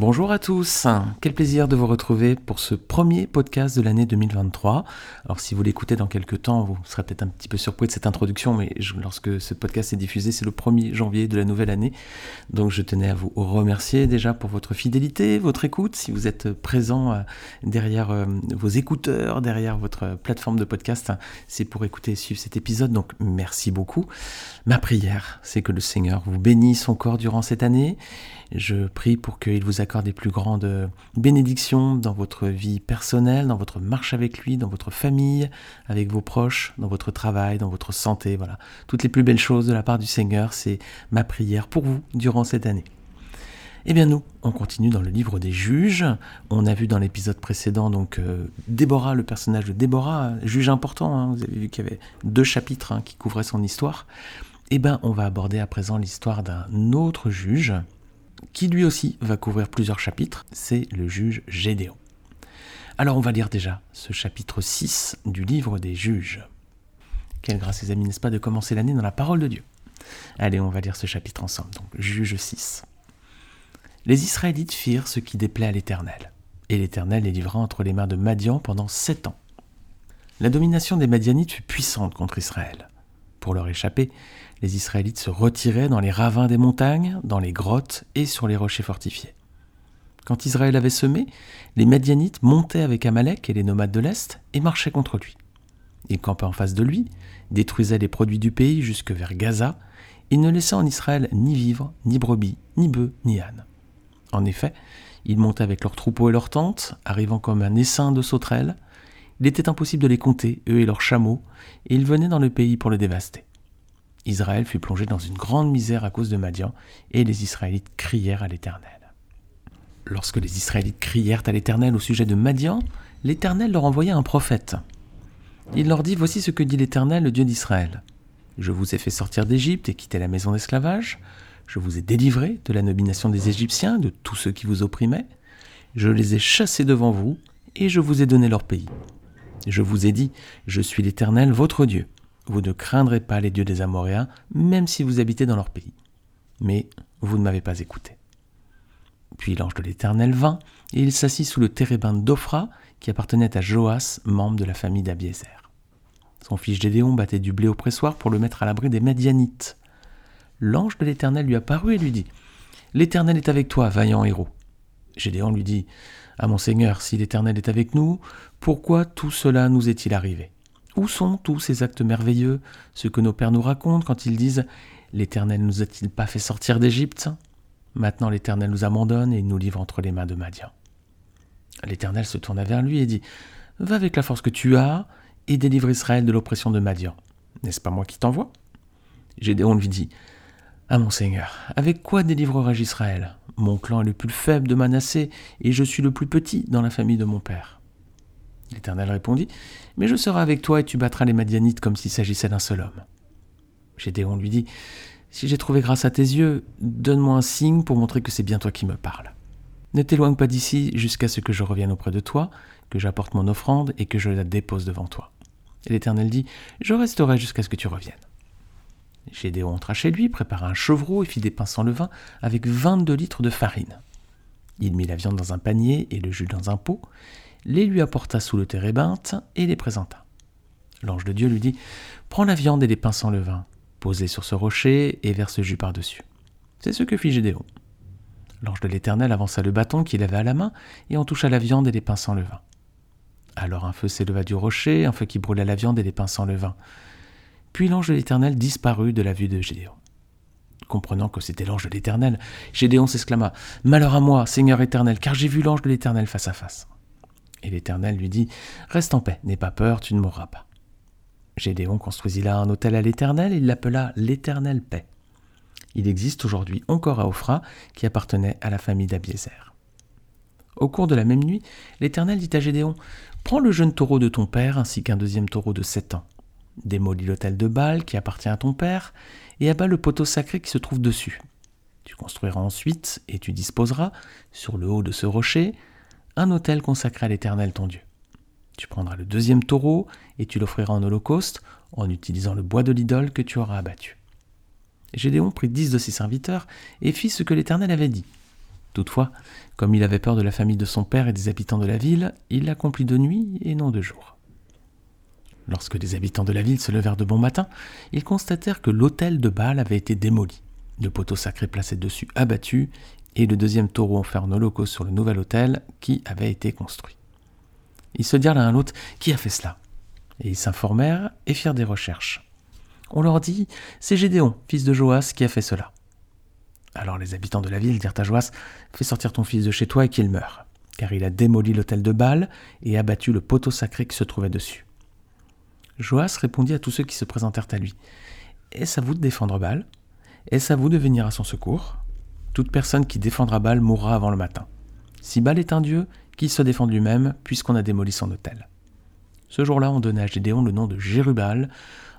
Bonjour à tous, quel plaisir de vous retrouver pour ce premier podcast de l'année 2023. Alors si vous l'écoutez dans quelques temps, vous serez peut-être un petit peu surpris de cette introduction, mais lorsque ce podcast est diffusé, c'est le 1er janvier de la nouvelle année. Donc je tenais à vous remercier déjà pour votre fidélité, votre écoute, si vous êtes présent euh, derrière euh, vos écouteurs, derrière votre plateforme de podcast, c'est pour écouter et suivre cet épisode, donc merci beaucoup. Ma prière, c'est que le Seigneur vous bénisse encore durant cette année. Je prie pour qu'il vous accorde des plus grandes bénédictions dans votre vie personnelle, dans votre marche avec lui, dans votre famille, avec vos proches, dans votre travail, dans votre santé. Voilà, toutes les plus belles choses de la part du Seigneur, c'est ma prière pour vous durant cette année. Eh bien nous, on continue dans le livre des juges. On a vu dans l'épisode précédent donc euh, Déborah, le personnage de Déborah, juge important. Hein. vous avez vu qu'il y avait deux chapitres hein, qui couvraient son histoire. Eh bien, on va aborder à présent l'histoire d'un autre juge qui lui aussi va couvrir plusieurs chapitres, c'est le juge Gédéon. Alors on va lire déjà ce chapitre 6 du livre des juges. Quelle grâce les amis, n'est-ce pas, de commencer l'année dans la parole de Dieu? Allez, on va lire ce chapitre ensemble, donc juge 6. Les Israélites firent ce qui déplaît à l'Éternel, et l'Éternel les livra entre les mains de Madian pendant sept ans. La domination des Madianites fut puissante contre Israël. Pour leur échapper, les Israélites se retiraient dans les ravins des montagnes, dans les grottes et sur les rochers fortifiés. Quand Israël avait semé, les Madianites montaient avec Amalek et les nomades de l'Est et marchaient contre lui. Ils campaient en face de lui, détruisaient les produits du pays jusque vers Gaza, et ne laissaient en Israël ni vivres, ni brebis, ni bœufs, ni ânes. En effet, ils montaient avec leurs troupeaux et leurs tentes, arrivant comme un essaim de sauterelles. Il était impossible de les compter, eux et leurs chameaux, et ils venaient dans le pays pour le dévaster. Israël fut plongé dans une grande misère à cause de Madian, et les Israélites crièrent à l'Éternel. Lorsque les Israélites crièrent à l'Éternel au sujet de Madian, l'Éternel leur envoya un prophète. Il leur dit Voici ce que dit l'Éternel, le Dieu d'Israël. Je vous ai fait sortir d'Égypte et quitter la maison d'esclavage. Je vous ai délivré de la nomination des Égyptiens, de tous ceux qui vous opprimaient. Je les ai chassés devant vous, et je vous ai donné leur pays. Je vous ai dit Je suis l'Éternel, votre Dieu. Vous ne craindrez pas les dieux des Amoréens, même si vous habitez dans leur pays. Mais vous ne m'avez pas écouté. Puis l'ange de l'Éternel vint, et il s'assit sous le térébinthe d'Ophra, qui appartenait à Joas, membre de la famille d'Abiézer. Son fils Gédéon battait du blé au pressoir pour le mettre à l'abri des Médianites. L'ange de l'Éternel lui apparut et lui dit L'Éternel est avec toi, vaillant héros. Gédéon lui dit Ah mon Seigneur, si l'Éternel est avec nous, pourquoi tout cela nous est-il arrivé? Où sont tous ces actes merveilleux, ce que nos pères nous racontent quand ils disent L'Éternel nous a-t-il pas fait sortir d'Égypte? Maintenant l'Éternel nous abandonne et nous livre entre les mains de Madian. L'Éternel se tourna vers lui et dit Va avec la force que tu as et délivre Israël de l'oppression de Madian. N'est-ce pas moi qui t'envoie? Gédéon lui dit Ah mon Seigneur, avec quoi délivrerai-je Israël? Mon clan est le plus faible de Manassé et je suis le plus petit dans la famille de mon père. L'Éternel répondit, Mais je serai avec toi et tu battras les Madianites comme s'il s'agissait d'un seul homme. Gédéon lui dit, Si j'ai trouvé grâce à tes yeux, donne-moi un signe pour montrer que c'est bien toi qui me parles. Ne t'éloigne pas d'ici jusqu'à ce que je revienne auprès de toi, que j'apporte mon offrande et que je la dépose devant toi. L'Éternel dit, Je resterai jusqu'à ce que tu reviennes. Gédéon entra chez lui, prépara un chevreau et fit des pains sans levain avec vingt-deux litres de farine. Il mit la viande dans un panier et le jus dans un pot, les lui apporta sous le térébinthe et les présenta. L'ange de Dieu lui dit Prends la viande et les pains sans levain, posez sur ce rocher et verse ce jus par-dessus. C'est ce que fit Gédéon. L'ange de l'Éternel avança le bâton qu'il avait à la main et en toucha la viande et les pains sans levain. Alors un feu s'éleva du rocher, un feu qui brûla la viande et les pains sans levain. Puis l'ange de l'Éternel disparut de la vue de Gédéon. Comprenant que c'était l'ange de l'Éternel, Gédéon s'exclama Malheur à moi, Seigneur éternel, car j'ai vu l'ange de l'Éternel face à face. Et l'Éternel lui dit Reste en paix, n'aie pas peur, tu ne mourras pas. Gédéon construisit là un hôtel à l'Éternel et il l'appela l'Éternel paix. Il existe aujourd'hui encore à Ophra, qui appartenait à la famille d'Abiézer. Au cours de la même nuit, l'Éternel dit à Gédéon Prends le jeune taureau de ton père ainsi qu'un deuxième taureau de sept ans. Démolis l'hôtel de Baal qui appartient à ton père et abat le poteau sacré qui se trouve dessus. Tu construiras ensuite et tu disposeras, sur le haut de ce rocher, un autel consacré à l'Éternel ton Dieu. Tu prendras le deuxième taureau et tu l'offriras en holocauste en utilisant le bois de l'idole que tu auras abattu. Gédéon prit dix de ses serviteurs et fit ce que l'Éternel avait dit. Toutefois, comme il avait peur de la famille de son père et des habitants de la ville, il l'accomplit de nuit et non de jour. Lorsque les habitants de la ville se levèrent de bon matin, ils constatèrent que l'autel de Baal avait été démoli, le poteau sacré placé dessus abattu, et le deuxième taureau en holocauste sur le nouvel autel qui avait été construit. Ils se dirent l'un à l'autre Qui a fait cela? Et ils s'informèrent et firent des recherches. On leur dit C'est Gédéon, fils de Joas, qui a fait cela. Alors les habitants de la ville dirent à Joas Fais sortir ton fils de chez toi et qu'il meure, car il a démoli l'autel de Baal et abattu le poteau sacré qui se trouvait dessus. Joas répondit à tous ceux qui se présentèrent à lui Est-ce à vous de défendre Baal? Est-ce à vous de venir à son secours? Toute personne qui défendra Baal mourra avant le matin. Si Baal est un dieu, qu'il se défende lui-même, puisqu'on a démoli son autel. Ce jour-là, on donna à Gédéon le nom de Jérubal,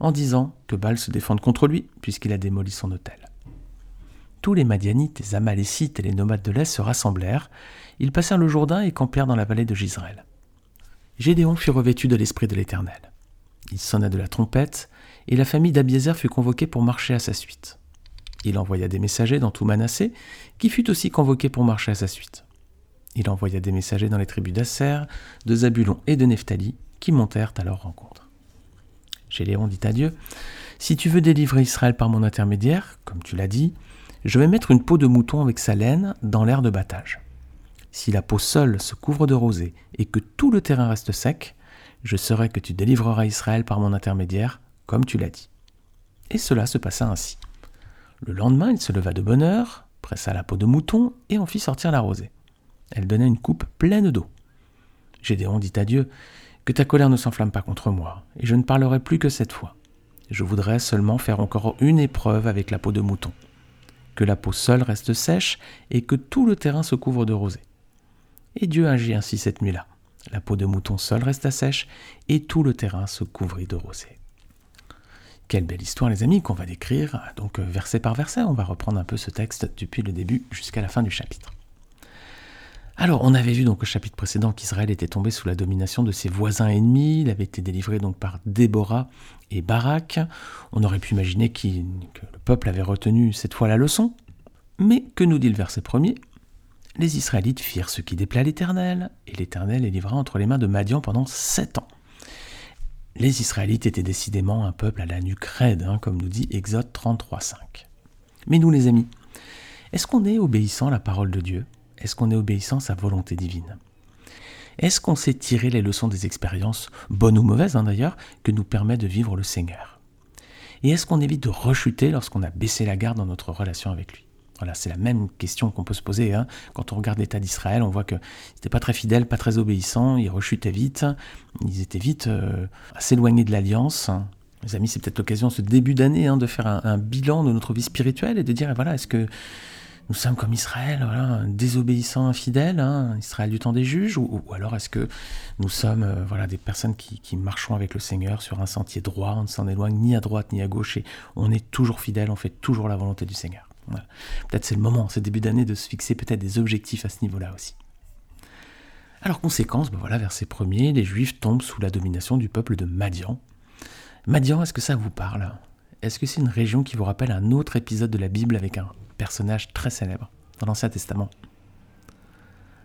en disant que Baal se défende contre lui, puisqu'il a démoli son autel. Tous les Madianites, les Amalécites et les nomades de l'Est se rassemblèrent. Ils passèrent le Jourdain et campèrent dans la vallée de Gisraël. Gédéon fut revêtu de l'Esprit de l'Éternel. Il sonna de la trompette, et la famille d'Abiézer fut convoquée pour marcher à sa suite. Il envoya des messagers dans tout Manassé, qui fut aussi convoqué pour marcher à sa suite. Il envoya des messagers dans les tribus d'Asser, de Zabulon et de Nephtali, qui montèrent à leur rencontre. Géléon dit à Dieu Si tu veux délivrer Israël par mon intermédiaire, comme tu l'as dit, je vais mettre une peau de mouton avec sa laine dans l'air de battage. Si la peau seule se couvre de rosée et que tout le terrain reste sec, je saurai que tu délivreras Israël par mon intermédiaire, comme tu l'as dit. Et cela se passa ainsi. Le lendemain, il se leva de bonne heure, pressa la peau de mouton et en fit sortir la rosée. Elle donnait une coupe pleine d'eau. Gédéon dit à Dieu Que ta colère ne s'enflamme pas contre moi, et je ne parlerai plus que cette fois. Je voudrais seulement faire encore une épreuve avec la peau de mouton. Que la peau seule reste sèche et que tout le terrain se couvre de rosée. Et Dieu agit ainsi cette nuit-là. La peau de mouton seule resta sèche et tout le terrain se couvrit de rosée. Quelle belle histoire les amis qu'on va décrire, donc verset par verset, on va reprendre un peu ce texte depuis le début jusqu'à la fin du chapitre. Alors, on avait vu donc au chapitre précédent qu'Israël était tombé sous la domination de ses voisins ennemis. Il avait été délivré donc par Déborah et Barak. On aurait pu imaginer que le peuple avait retenu cette fois la leçon. Mais que nous dit le verset premier? Les Israélites firent ce qui déplaît à l'Éternel, et l'Éternel les livra entre les mains de Madian pendant sept ans. Les Israélites étaient décidément un peuple à la nuque raide, hein, comme nous dit Exode 33.5. Mais nous les amis, est-ce qu'on est obéissant à la parole de Dieu? Est-ce qu'on est obéissant à sa volonté divine? Est-ce qu'on sait tirer les leçons des expériences, bonnes ou mauvaises hein, d'ailleurs, que nous permet de vivre le Seigneur? Et est-ce qu'on évite de rechuter lorsqu'on a baissé la garde dans notre relation avec lui? Voilà, c'est la même question qu'on peut se poser. Hein. Quand on regarde l'état d'Israël, on voit qu'ils n'étaient pas très fidèles, pas très obéissants, ils rechutaient vite, ils étaient vite euh, assez éloignés de l'alliance. Les amis, c'est peut-être l'occasion, ce début d'année, hein, de faire un, bilan de notre vie spirituelle et de dire, voilà, est-ce que nous sommes comme Israël, voilà, désobéissants, infidèles, hein, Israël du temps des juges, ou, alors est-ce que nous sommes euh, voilà, des personnes qui, qui, marchons avec le Seigneur sur un sentier droit, on ne s'en éloigne ni à droite ni à gauche, et on est toujours fidèle, on fait toujours la volonté du Seigneur. Peut-être c'est le moment, ce début d'année, de se fixer peut-être des objectifs à ce niveau-là aussi. Alors conséquence, ben voilà, verset premier, les Juifs tombent sous la domination du peuple de Madian. Madian, est-ce que ça vous parle? Est-ce que c'est une région qui vous rappelle un autre épisode de la Bible avec un personnage très célèbre dans l'Ancien Testament?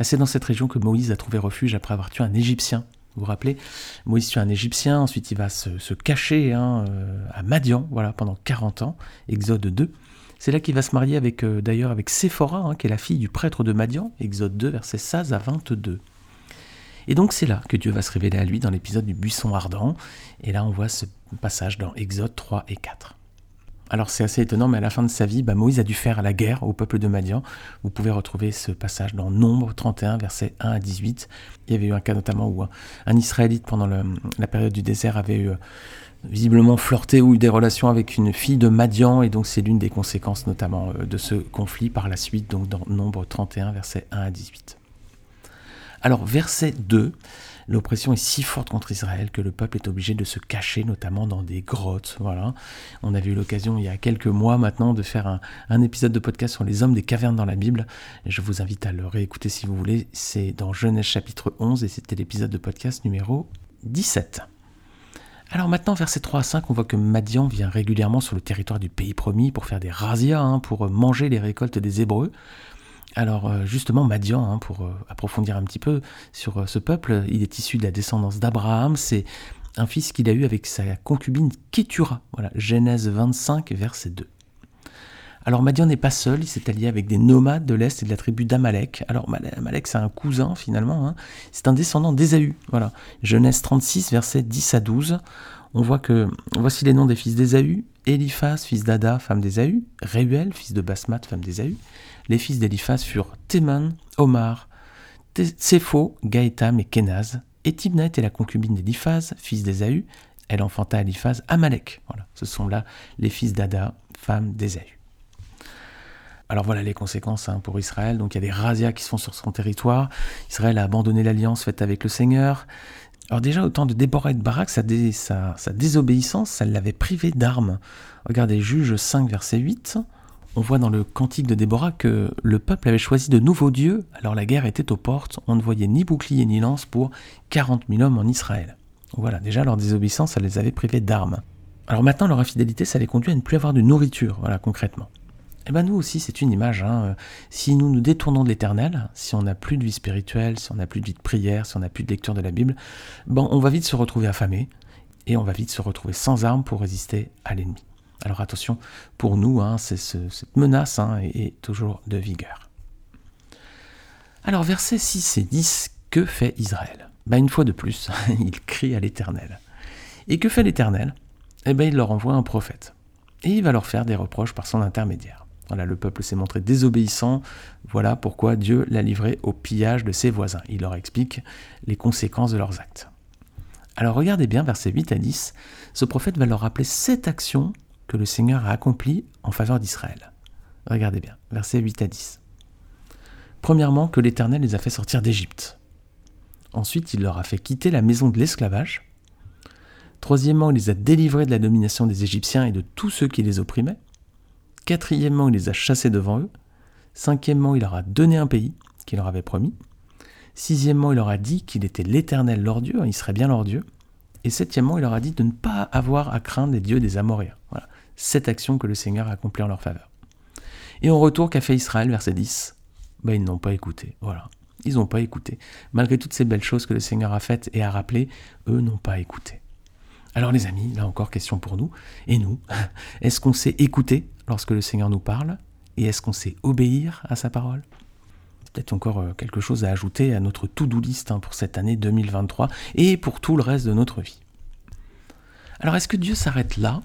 C'est dans cette région que Moïse a trouvé refuge après avoir tué un Égyptien. Vous vous rappelez? Moïse tue un Égyptien, ensuite il va se, cacher hein, euh, à Madian voilà, pendant 40 ans, Exode 2. C'est là qu'il va se marier avec euh, d'ailleurs avec Séphora, hein, qui est la fille du prêtre de Madian, Exode 2, versets 16 à 22. Et donc c'est là que Dieu va se révéler à lui dans l'épisode du buisson ardent. Et là on voit ce passage dans Exode 3 et 4. Alors c'est assez étonnant, mais à la fin de sa vie, bah, Moïse a dû faire la guerre au peuple de Madian. Vous pouvez retrouver ce passage dans Nombre 31, versets 1 à 18. Il y avait eu un cas notamment où un, Israélite, pendant la période du désert, avait eu, euh, visiblement flirté ou eu des relations avec une fille de Madian, et donc c'est l'une des conséquences notamment euh, de ce conflit par la suite, donc dans Nombre 31, versets 1 à 18. Alors verset 2, L'oppression est si forte contre Israël que le peuple est obligé de se cacher, notamment dans des grottes. Voilà. On avait eu l'occasion il y a quelques mois maintenant de faire un, un, épisode de podcast sur les hommes des cavernes dans la Bible. Je vous invite à le réécouter si vous voulez. C'est dans Genèse chapitre 11 et c'était l'épisode de podcast numéro 17. Alors maintenant, versets 3 à 5, on voit que Madian vient régulièrement sur le territoire du pays promis pour faire des razzias, hein, pour manger les récoltes des Hébreux. Alors euh, justement, Madian, hein, pour euh, approfondir un petit peu sur euh, ce peuple, il est issu de la descendance d'Abraham, c'est un fils qu'il a eu avec sa concubine Kétura. Voilà, Genèse 25, verset 2. Alors Madian n'est pas seul, il s'est allié avec des nomades de l'Est et de la tribu d'Amalek. Alors Amalek c'est un cousin finalement, hein. c'est un descendant d'Ésaü. Voilà. Genèse 36, versets 10 à 12. On voit que voici les noms des fils d'Ésaü, Eliphaz, fils d'Ada, femme d'Ésaü, Réuel, fils de Basmat, femme d'Ésaü. Les fils d'Eliphaz furent Théman, Omar, Tsépho, Gaëtam et Kenaz. Et Tibna était la concubine d'Eliphaz, fils d'Ésaü. Elle enfanta Eliphaz Amalek. Voilà, ce sont là les fils d'Ada, femme d'Ésaü. Alors voilà les conséquences hein, pour Israël. Donc il y a des razzias qui se font sur son territoire. Israël a abandonné l'alliance faite avec le Seigneur. Alors déjà, au temps de Déborah et de Barak, sa, sa, désobéissance, ça l'avait privé d'armes. Regardez Juge 5, verset 8. On voit dans le cantique de Déborah que le peuple avait choisi de nouveaux dieux, alors la guerre était aux portes, on ne voyait ni bouclier ni lance pour 40 000 hommes en Israël. Voilà, déjà leur désobéissance, ça les avait privés d'armes. Alors maintenant, leur infidélité, ça les conduit à ne plus avoir de nourriture, voilà, concrètement. Eh bien nous aussi, c'est une image. Hein. Si nous nous détournons de l'éternel, si on n'a plus de vie spirituelle, si on n'a plus de vie de prière, si on n'a plus de lecture de la Bible, bon, on va vite se retrouver affamé et on va vite se retrouver sans armes pour résister à l'ennemi. Alors attention, pour nous, hein, cette menace hein, est, toujours de vigueur. Alors versets 6 et 10, que fait Israël? Ben, Une fois de plus, il crie à l'Éternel. Et que fait l'Éternel? Eh bien, il leur envoie un prophète. Et il va leur faire des reproches par son intermédiaire. Voilà, le peuple s'est montré désobéissant, voilà pourquoi Dieu l'a livré au pillage de ses voisins. Il leur explique les conséquences de leurs actes. Alors regardez bien, versets 8 à 10, ce prophète va leur rappeler sept actions que le Seigneur a accomplies en faveur d'Israël. Regardez bien, versets 8 à 10. Premièrement, que l'Éternel les a fait sortir d'Égypte. Ensuite, il leur a fait quitter la maison de l'esclavage. Troisièmement, il les a délivrés de la domination des Égyptiens et de tous ceux qui les opprimaient. Quatrièmement, il les a chassés devant eux. Cinquièmement, il leur a donné un pays qu'il leur avait promis. Sixièmement, il leur a dit qu'il était l'Éternel leur Dieu, il serait bien leur Dieu. Et septièmement, il leur a dit de ne pas avoir à craindre les dieux des Amoréens. Voilà, cette action que le Seigneur a accomplie en leur faveur. Et en retour, qu'a fait Israël, verset 10 ben, Ils n'ont pas écouté. Voilà, ils n'ont pas écouté. Malgré toutes ces belles choses que le Seigneur a faites et a rappelées, eux n'ont pas écouté. Alors les amis, là encore question pour nous. Et nous, est-ce qu'on sait écouter lorsque le Seigneur nous parle Et est-ce qu'on sait obéir à sa parole? Peut-être encore euh, quelque chose à ajouter à notre to-do list hein, pour cette année 2023 et pour tout le reste de notre vie. Alors est-ce que Dieu s'arrête là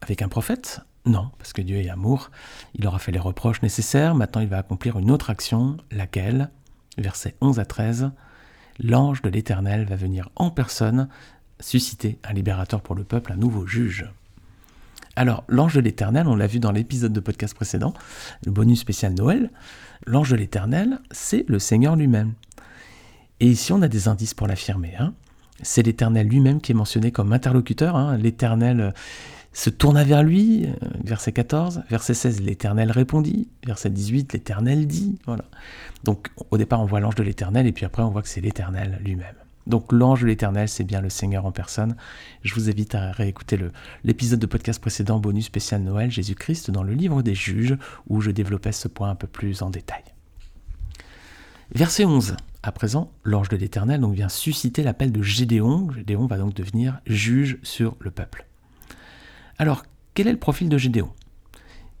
avec un prophète? Non, parce que Dieu est amour. Il aura fait les reproches nécessaires. Maintenant, il va accomplir une autre action, laquelle, versets 11 à 13, l'ange de l'Éternel va venir en personne susciter un libérateur pour le peuple, un nouveau juge. Alors, l'ange de l'Éternel, on l'a vu dans l'épisode de podcast précédent, le bonus spécial Noël, l'ange de l'Éternel, c'est le Seigneur lui-même. Et ici, on a des indices pour l'affirmer. Hein. C'est l'Éternel lui-même qui est mentionné comme interlocuteur. Hein. L'Éternel euh, se tourna vers lui, euh, verset 14. Verset 16, l'Éternel répondit. Verset 18, l'Éternel dit. Voilà. Donc, au départ, on voit l'ange de l'Éternel, et puis après, on voit que c'est l'Éternel lui-même. Donc l'ange de l'éternel, c'est bien le Seigneur en personne. Je vous invite à réécouter l'épisode de podcast précédent, bonus spécial Noël, Jésus-Christ dans le livre des juges, où je développais ce point un peu plus en détail. Verset 11. À présent, l'ange de l'Éternel vient susciter l'appel de Gédéon. Gédéon va donc devenir juge sur le peuple. Alors, quel est le profil de Gédéon?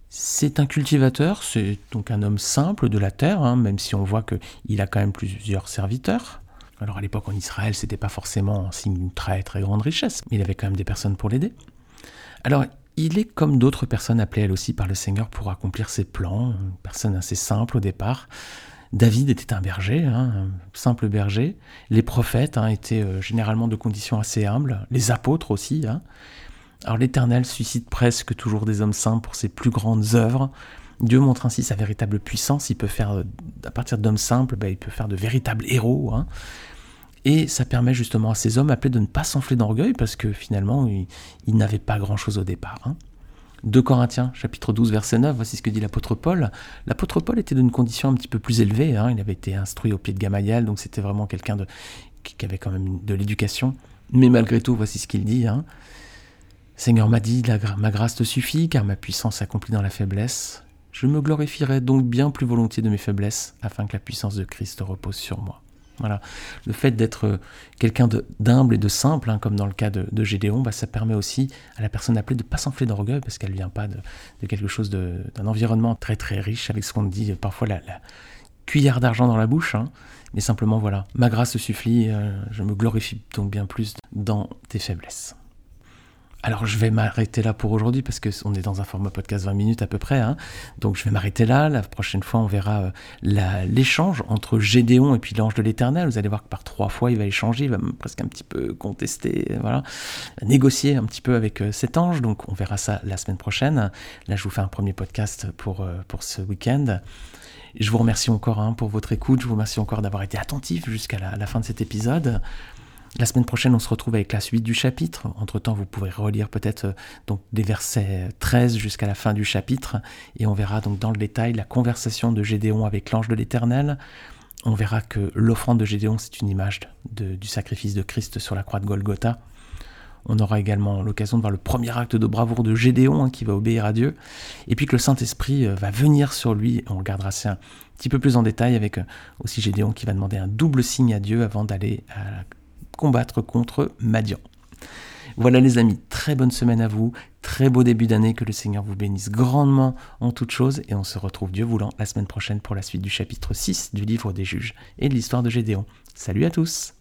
C'est un cultivateur, c'est donc un homme simple de la terre, hein, même si on voit qu'il a quand même plusieurs serviteurs. Alors à l'époque en Israël, c'était pas forcément un signe d'une très très grande richesse, mais il avait quand même des personnes pour l'aider. Alors il est comme d'autres personnes appelées elles aussi par le Seigneur pour accomplir ses plans, une personne assez simple au départ. David était un berger, hein, un simple berger. Les prophètes hein, étaient euh, généralement de conditions assez humbles, les apôtres aussi. Hein. Alors l'Éternel suscite presque toujours des hommes simples pour ses plus grandes œuvres. Dieu montre ainsi sa véritable puissance. Il peut faire, à partir d'hommes simples, ben, il peut faire de véritables héros. Hein. Et ça permet justement à ces hommes appelés de ne pas s'enfler d'orgueil parce que finalement, ils, n'avaient pas grand-chose au départ. Hein. 2 Corinthiens, chapitre 12, verset 9, voici ce que dit l'apôtre Paul. L'apôtre Paul était d'une condition un petit peu plus élevée, hein. il avait été instruit au pied de Gamaliel, donc c'était vraiment quelqu'un qui avait quand même de l'éducation. Mais malgré tout, voici ce qu'il dit. Hein. Seigneur m'a dit, ma grâce te suffit, car ma puissance s'accomplit dans la faiblesse. Je me glorifierai donc bien plus volontiers de mes faiblesses, afin que la puissance de Christ repose sur moi. Voilà. Le fait d'être euh, quelqu'un d'humble et de simple, hein, comme dans le cas de, Gédéon, bah, ça permet aussi à la personne appelée de ne pas s'enfler d'orgueil, parce qu'elle ne vient pas de, quelque chose d'un environnement très très riche, avec ce qu'on dit euh, parfois la, cuillère d'argent dans la bouche, hein. mais simplement voilà, ma grâce suffit, euh, je me glorifie donc bien plus dans tes faiblesses. Alors je vais m'arrêter là pour aujourd'hui parce que on est dans un format podcast 20 minutes à peu près. Hein. Donc je vais m'arrêter là. La prochaine fois on verra euh, l'échange entre Gédéon et puis l'ange de l'Éternel. Vous allez voir que par trois fois il va échanger, il va presque un petit peu contester, voilà, négocier un petit peu avec euh, cet ange. Donc on verra ça la semaine prochaine. Là je vous fais un premier podcast pour, euh, ce week-end. Je vous remercie encore hein, pour votre écoute. Je vous remercie encore d'avoir été attentif jusqu'à la fin de cet épisode. La semaine prochaine, on se retrouve avec la suite du chapitre. Entre-temps, vous pourrez relire peut-être euh, des versets 13 jusqu'à la fin du chapitre, et on verra donc dans le détail la conversation de Gédéon avec l'ange de l'Éternel. On verra que l'offrande de Gédéon, c'est une image du sacrifice de Christ sur la croix de Golgotha. On aura également l'occasion de voir le premier acte de bravoure de Gédéon hein, qui va obéir à Dieu. Et puis que le Saint-Esprit euh, va venir sur lui. On regardera ça un petit peu plus en détail avec euh, aussi Gédéon qui va demander un double signe à Dieu avant d'aller à combattre contre Madian. Voilà les amis, très bonne semaine à vous, très beau début d'année, que le Seigneur vous bénisse grandement en toutes choses, et on se retrouve Dieu voulant la semaine prochaine pour la suite du chapitre 6 du livre des juges et de l'histoire de Gédéon. Salut à tous